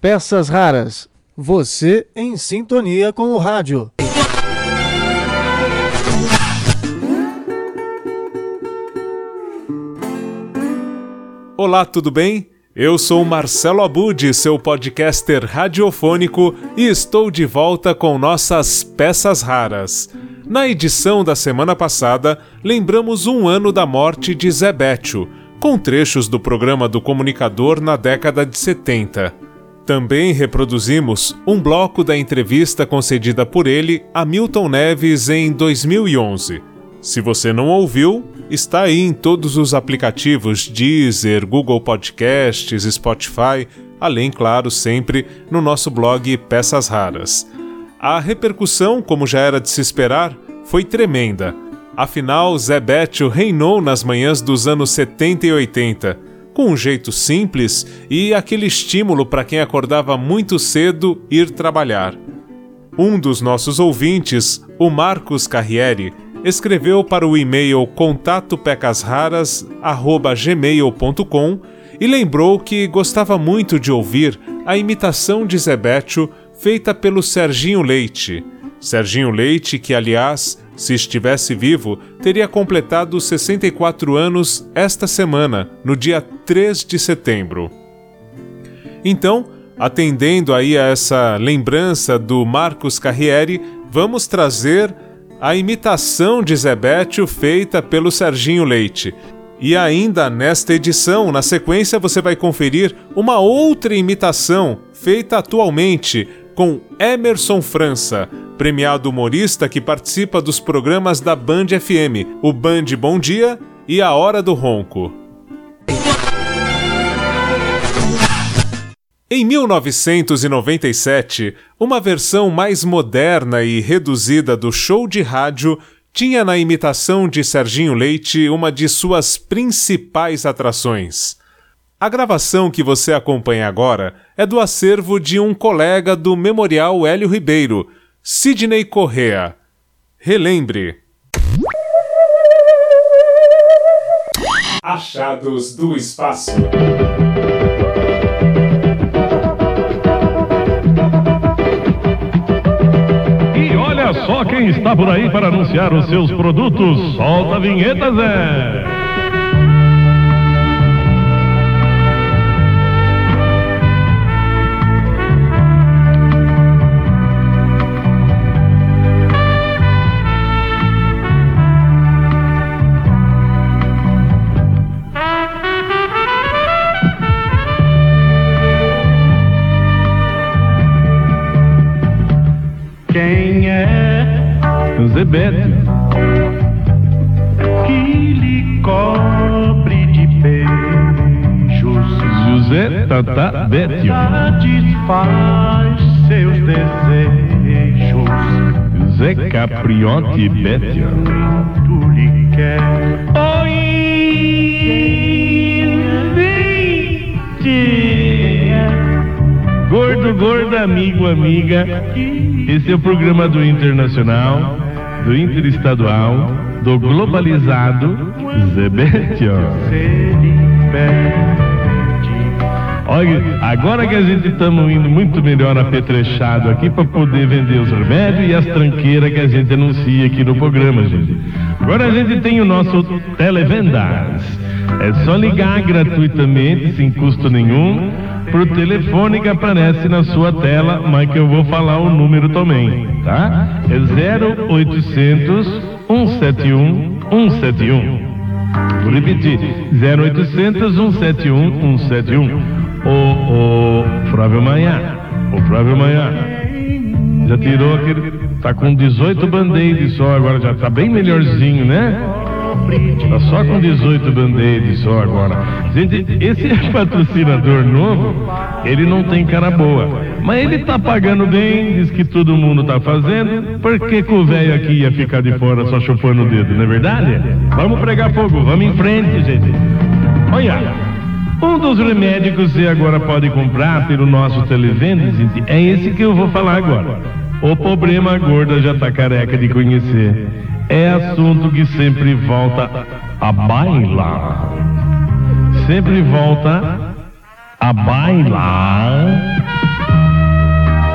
Peças raras. Você em sintonia com o rádio. Olá, tudo bem? Eu sou Marcelo Abud, seu podcaster radiofônico, e estou de volta com nossas peças raras. Na edição da semana passada, lembramos um ano da morte de Zé Bétio, com trechos do programa do comunicador na década de 70. Também reproduzimos um bloco da entrevista concedida por ele a Milton Neves em 2011. Se você não ouviu, está aí em todos os aplicativos Deezer, Google Podcasts, Spotify, além, claro, sempre no nosso blog Peças Raras. A repercussão, como já era de se esperar, foi tremenda. Afinal, Zé Bétio reinou nas manhãs dos anos 70 e 80, com um jeito simples e aquele estímulo para quem acordava muito cedo ir trabalhar. Um dos nossos ouvintes, o Marcos Carrieri, escreveu para o e-mail contatopecasraras@gmail.com e lembrou que gostava muito de ouvir a imitação de Zebetio feita pelo Serginho Leite. Serginho Leite, que aliás, se estivesse vivo, teria completado 64 anos esta semana, no dia 3 de setembro. Então, atendendo aí a essa lembrança do Marcos Carrieri, vamos trazer a imitação de Zebetio feita pelo Serginho Leite. E ainda nesta edição, na sequência, você vai conferir uma outra imitação feita atualmente com Emerson França, premiado humorista que participa dos programas da Band FM, o Band Bom Dia e a Hora do Ronco. Em 1997, uma versão mais moderna e reduzida do show de rádio tinha na imitação de Serginho Leite uma de suas principais atrações. A gravação que você acompanha agora é do acervo de um colega do Memorial Hélio Ribeiro, Sidney Correa. Relembre. Achados do Espaço. só quem está por aí para anunciar os seus produtos. Solta a vinheta, Zé! Satisfaz seus desejos. Zé Capriotti Bétio tu lhe quer. Oi, Gordo, gorda, amigo, amiga. Esse é o programa do Internacional do interestadual, do globalizado Zebetio. Olha, agora que a gente estamos indo muito melhor apetrechado aqui para poder vender os remédios e as tranqueiras que a gente anuncia aqui no programa, gente. Agora a gente tem o nosso Televendas. É só ligar gratuitamente, sem custo nenhum, pro telefone que aparece na sua tela, mas que eu vou falar o número também, tá? É 0800 171 171. Vou repetir: 0800 171 171. O, o Flávio Manhã, o Flávio Manhã, já tirou aquele. Tá com 18 band-aids só, agora já tá bem melhorzinho, né? Tá só com 18 band-aids só agora. Gente, esse patrocinador novo, ele não tem cara boa. Mas ele tá pagando bem, diz que todo mundo tá fazendo. Por que, que o velho aqui ia ficar de fora só chupando o dedo, não é verdade? Vamos pregar fogo, vamos em frente, gente. Olha, um dos remédios que você agora pode comprar pelo nosso televende, gente, é esse que eu vou falar agora. O problema gorda já tá careca de conhecer é assunto que sempre volta a baila. Sempre volta a bailar.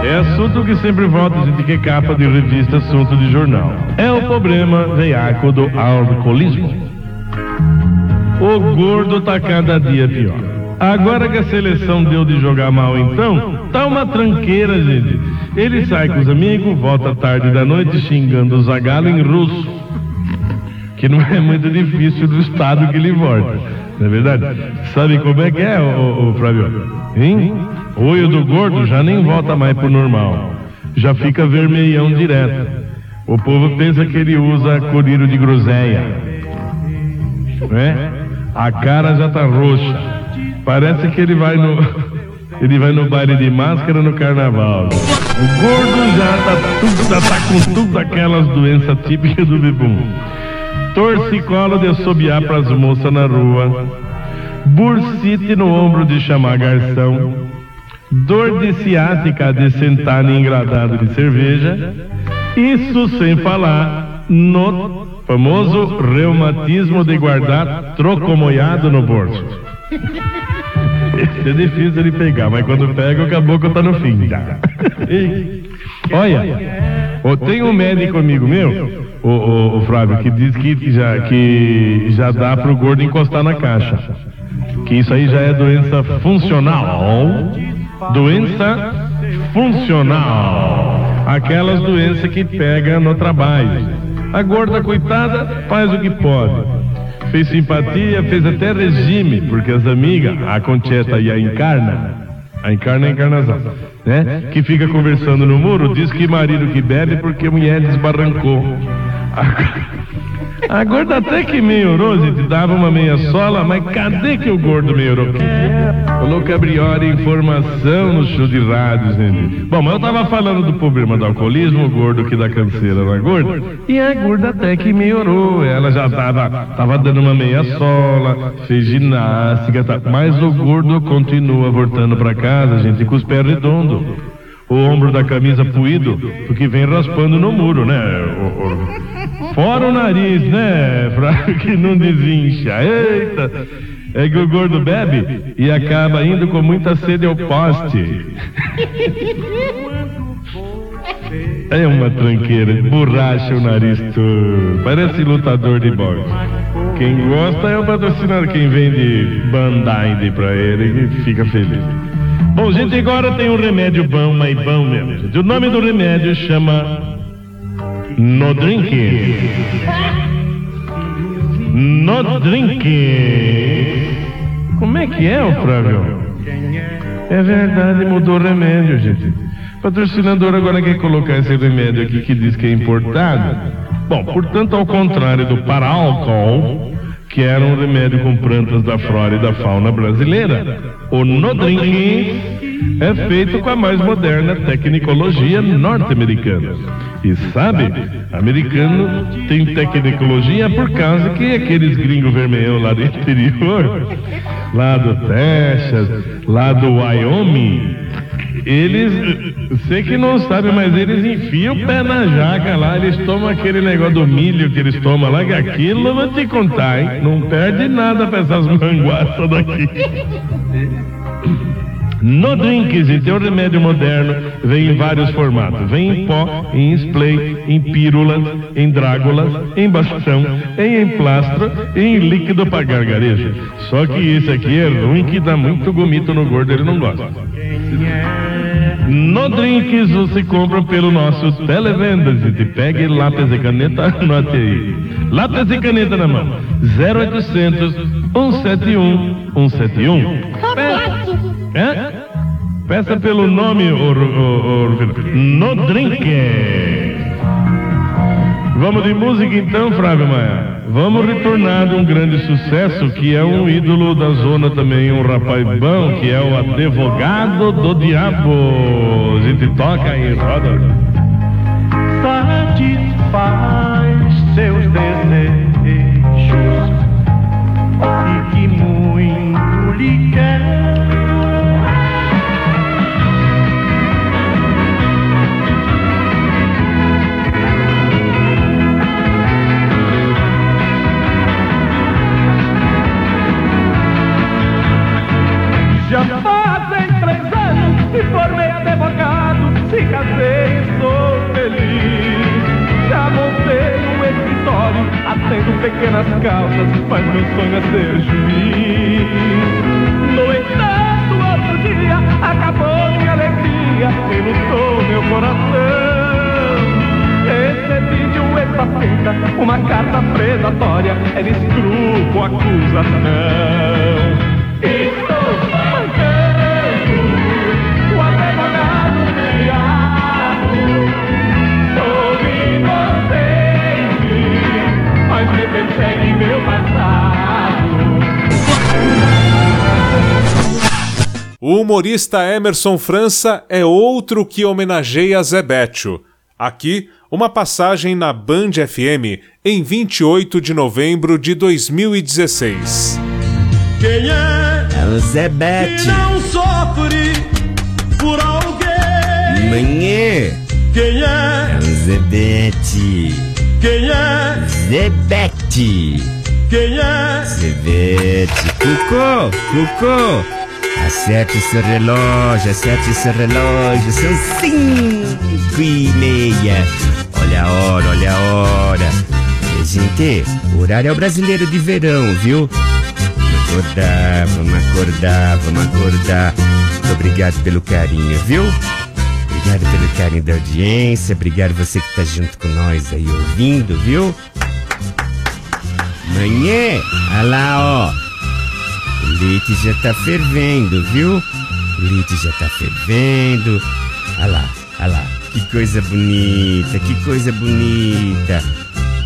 É assunto que sempre volta, gente quer capa de revista, assunto de jornal. É o problema veiaco do alcoolismo. O gordo tá cada dia pior. Agora que a seleção deu de jogar mal então, tá uma tranqueira, gente. Ele sai com os amigos, volta tarde da noite xingando o Zagalo em russo. Que não é muito difícil do estado que ele volta. Não é verdade? Sabe como é que é, ô Flávio? Hein? O olho do gordo já nem volta mais pro normal. Já fica vermelhão direto. O povo pensa que ele usa colírio de groselha. Né? A cara já tá roxa. Parece que ele vai no. Ele vai no baile de máscara no carnaval. O gordo já tá, tudo, já tá com tudo aquelas doenças típicas do bebum. Torcicolo de assobiar pras moças na rua. Bursite no ombro de chamar garçom. Dor de ciática de sentar em engradado de cerveja. Isso sem falar no famoso reumatismo de guardar trocomoiado no bolso. Esse é difícil de pegar, mas quando pega o caboclo tá no fim. Já. Olha, tem um médico amigo meu, o, o, o Flávio, que diz que já, que já dá pro gordo encostar na caixa. Que isso aí já é doença funcional. Doença funcional. Aquelas doenças que pega no trabalho. A gorda, coitada, faz o que pode fez simpatia, fez até regime, porque as amigas, a Concheta e a Encarna, a Encarna é a encarnação, né? Que fica conversando no muro, diz que marido que bebe porque mulher desbarrancou. gorda até que melhorou, gente, dava uma meia sola, mas cadê que o gordo melhorou? Falou Cabrioli, informação no show de rádio, gente. Bom, mas eu tava falando do problema do alcoolismo, o gordo que dá canseira na gorda, e a gorda até que melhorou. Ela já tava, tava dando uma meia sola, fez ginástica, tá, mas o gordo continua voltando pra casa, gente, com os pés redondos o ombro da camisa puído, porque vem raspando no muro, né? Fora o nariz, né? Pra que não desincha. Eita! É que o gordo bebe e acaba indo com muita sede ao poste. É uma tranqueira, borracha o nariz todo. Parece lutador de boxe. Quem gosta é o patrocinador, quem vende Bandai pra ele e fica feliz. Bom, gente, agora tem um remédio bom, mas bom mesmo. O nome do remédio chama No Drink. No Drink. Como é que é, o Flávio? É verdade, mudou o remédio, gente. Patrocinador agora quer colocar esse remédio aqui que diz que é importado. Bom, portanto, ao contrário do para-álcool, que era um remédio com plantas da flora e da fauna brasileira. O Nodrink é feito com a mais moderna tecnologia norte-americana. E sabe, americano tem tecnologia por causa que aqueles gringos vermelhos lá do interior, lá do Texas, lá do Wyoming, eles, sei que não sabe, mas eles enfiam o pé na jaca lá, eles tomam aquele negócio do milho que eles tomam lá, que aquilo eu vou te contar, hein? Não perde nada pra essas manguaças daqui. No Drinks, tem um remédio moderno, vem em vários formatos. Vem em pó, em spray, em pílulas, em drágulas, em bastão, em emplastro e em líquido para gargarejo. Só que esse aqui é ruim que dá muito gomito no gordo, ele não gosta. No Drinks você compra pelo nosso televendas e pegue lápis e caneta, anote aí. Lápis e caneta na mão. 0800 171 171. É? Peça pelo nome, o, o, o, No Drink. Vamos de música então, Flávio Maia. Vamos retornar de um grande sucesso que é um ídolo da zona também, um rapaz bom, que é o advogado do diabo. A gente toca aí, roda. Satisfaz seus desejos e que muito lhe quer. Casei e sou feliz. Já montei um escritório, atendo pequenas causas, mas meu sonho é ser juiz. No entanto, outro dia, acabou minha alegria, enlutou meu coração. Recebi de um estafeta uma carta predatória, era escru com acusação. Estou me persegue meu passado. O humorista Emerson França é outro que homenageia Zebetio. Aqui, uma passagem na Band FM em 28 de novembro de 2016. Quem é É o que Zebete. não sofre por alguém? Manhã. Quem É é? o Zebete. Quem é? Zebete. Quem é? Zebete. Cucô, Cucô. Acerte seu relógio, acerte seu relógio. São cinco e meia. Olha a hora, olha a hora. Eh, Gente, o horário é o brasileiro de verão, viu? Vamos acordar, vamos acordar, vamos acordar. Muito obrigado pelo carinho, viu? Obrigado pelo carinho da audiência, obrigado você que tá junto com nós aí ouvindo, viu? Manhã, olha lá, ó. O leite já tá fervendo, viu? O leite já tá fervendo. Olha lá, olha lá. Que coisa bonita, que coisa bonita.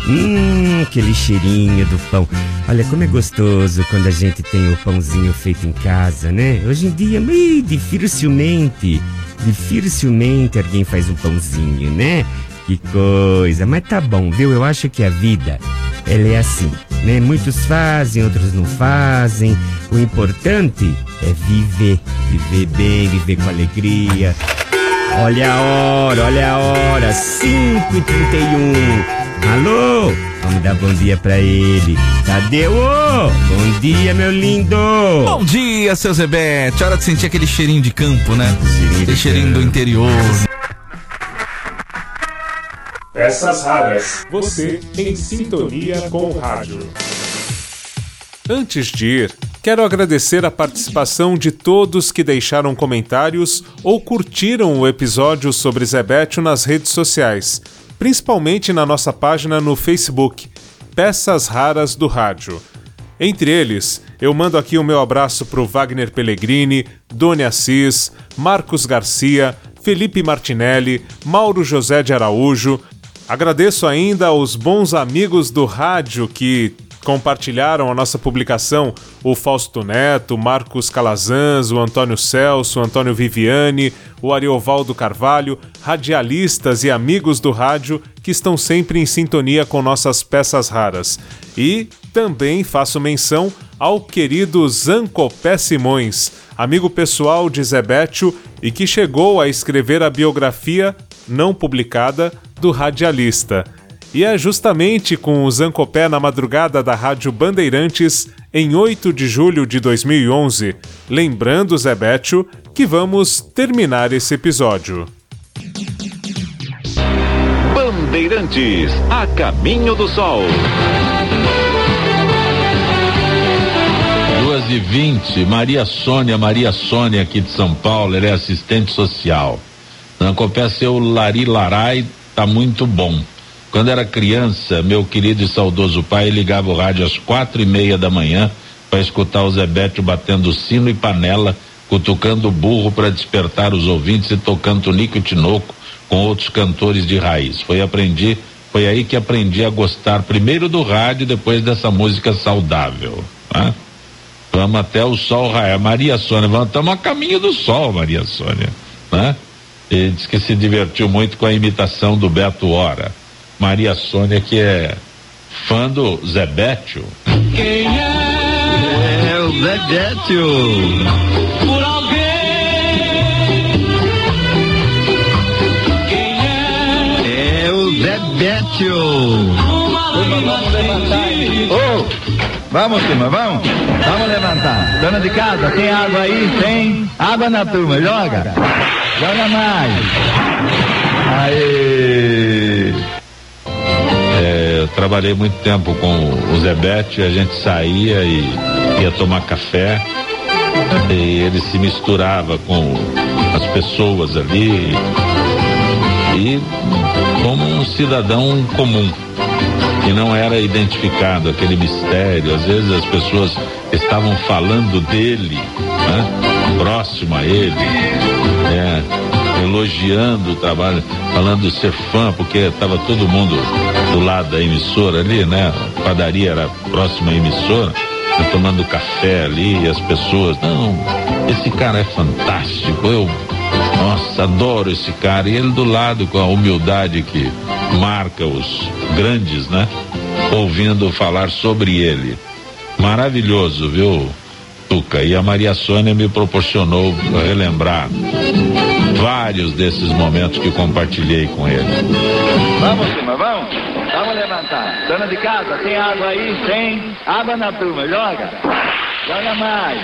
Hum, aquele cheirinho do pão. Olha como é gostoso quando a gente tem o pãozinho feito em casa, né? Hoje em dia, ih, dificilmente, dificilmente alguém faz um pãozinho, né? Que coisa, mas tá bom, viu? Eu acho que a vida, ela é assim, né? Muitos fazem, outros não fazem. O importante é viver, viver bem, viver com alegria. Olha a hora, olha a hora, 5h31. Alô? Vamos dar bom dia pra ele. Tadeu! Bom dia, meu lindo! Bom dia, seu Zebete. Hora de sentir aquele cheirinho de campo, né? Cheirinho Aquele cheirinho do campo. interior. Peças raras. Você em sintonia com o rádio. Antes de ir, quero agradecer a participação de todos que deixaram comentários ou curtiram o episódio sobre Zebetio nas redes sociais, principalmente na nossa página no Facebook, Peças Raras do Rádio. Entre eles, eu mando aqui o meu abraço pro Wagner Pellegrini, Doni Assis, Marcos Garcia, Felipe Martinelli, Mauro José de Araújo. Agradeço ainda aos bons amigos do rádio que compartilharam a nossa publicação, o Fausto Neto, Marcos Calazans, o Antônio Celso, o Antônio Viviane, o Ariovaldo Carvalho, radialistas e amigos do rádio que estão sempre em sintonia com nossas peças raras. E também faço menção ao querido Zancopé Simões, amigo pessoal de Zebetio e que chegou a escrever a biografia não publicada do radialista. E é justamente com o Zancopé na madrugada da Rádio Bandeirantes, em 8 de julho de 2011, lembrando Zebetio, que vamos terminar esse episódio. Bandeirantes, a caminho do sol. Duas e vinte, Maria Sônia, Maria Sônia aqui de São Paulo, ela é assistente social. Nancopé, seu Lari Larai tá muito bom. Quando era criança, meu querido e saudoso pai ligava o rádio às quatro e meia da manhã para escutar o Zebete batendo sino e panela, cutucando burro para despertar os ouvintes e tocando Tonico e Tinoco com outros cantores de raiz. Foi aprendi, foi aí que aprendi a gostar primeiro do rádio, depois dessa música saudável. Né? Vamos até o sol raiar. Maria Sônia, vamos, estamos a caminho do sol, Maria Sônia. Né? E diz que se divertiu muito com a imitação do Beto Hora. Maria Sônia, que é fã do Zebetio. É o Zebetio. Por alguém. Quem é É o Zebetio. Ô, vamos, turma, vamos? Vamos levantar. Dona de casa, tem água aí? Tem? Água na turma, joga. Joga mais. Aí. É, eu trabalhei muito tempo com o Zebete, a gente saía e ia tomar café e ele se misturava com as pessoas ali e como um cidadão comum que não era identificado aquele mistério. Às vezes as pessoas estavam falando dele, né? Próximo a ele, né? elogiando o trabalho, falando ser fã, porque estava todo mundo do lado da emissora ali, né? A padaria era próxima à emissora, né? tomando café ali, e as pessoas, não, esse cara é fantástico, eu, nossa, adoro esse cara, e ele do lado com a humildade que marca os grandes, né? Ouvindo falar sobre ele. Maravilhoso, viu, Tuca? E a Maria Sônia me proporcionou relembrar vários desses momentos que compartilhei com ele. Vamos, turma, vamos. Vamos levantar. Dona de casa, tem água aí? Tem. Água na turma, joga. Joga mais.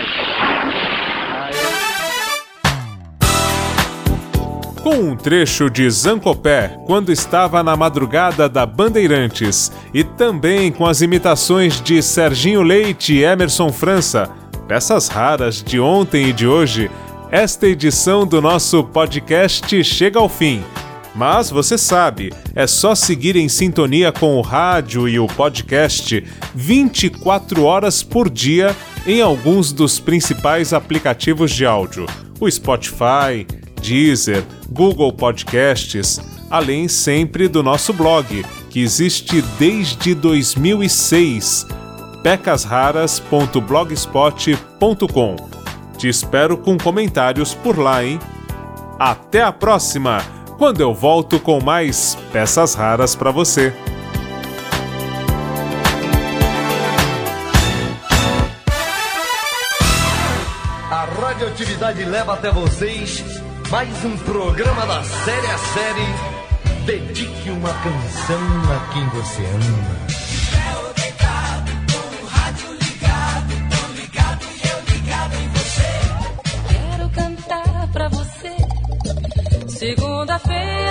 com um trecho de Zancopé quando estava na madrugada da Bandeirantes e também com as imitações de Serginho Leite e Emerson França, peças raras de ontem e de hoje, esta edição do nosso podcast chega ao fim. Mas você sabe, é só seguir em sintonia com o rádio e o podcast 24 horas por dia em alguns dos principais aplicativos de áudio: o Spotify, Deezer, Google Podcasts, além sempre do nosso blog, que existe desde 2006, pecasraras.blogspot.com. Te espero com comentários por lá, hein? Até a próxima, quando eu volto com mais peças raras para você. A radioatividade leva até vocês mais um programa da série a série. Dedique uma canção a quem você ama. Segunda-feira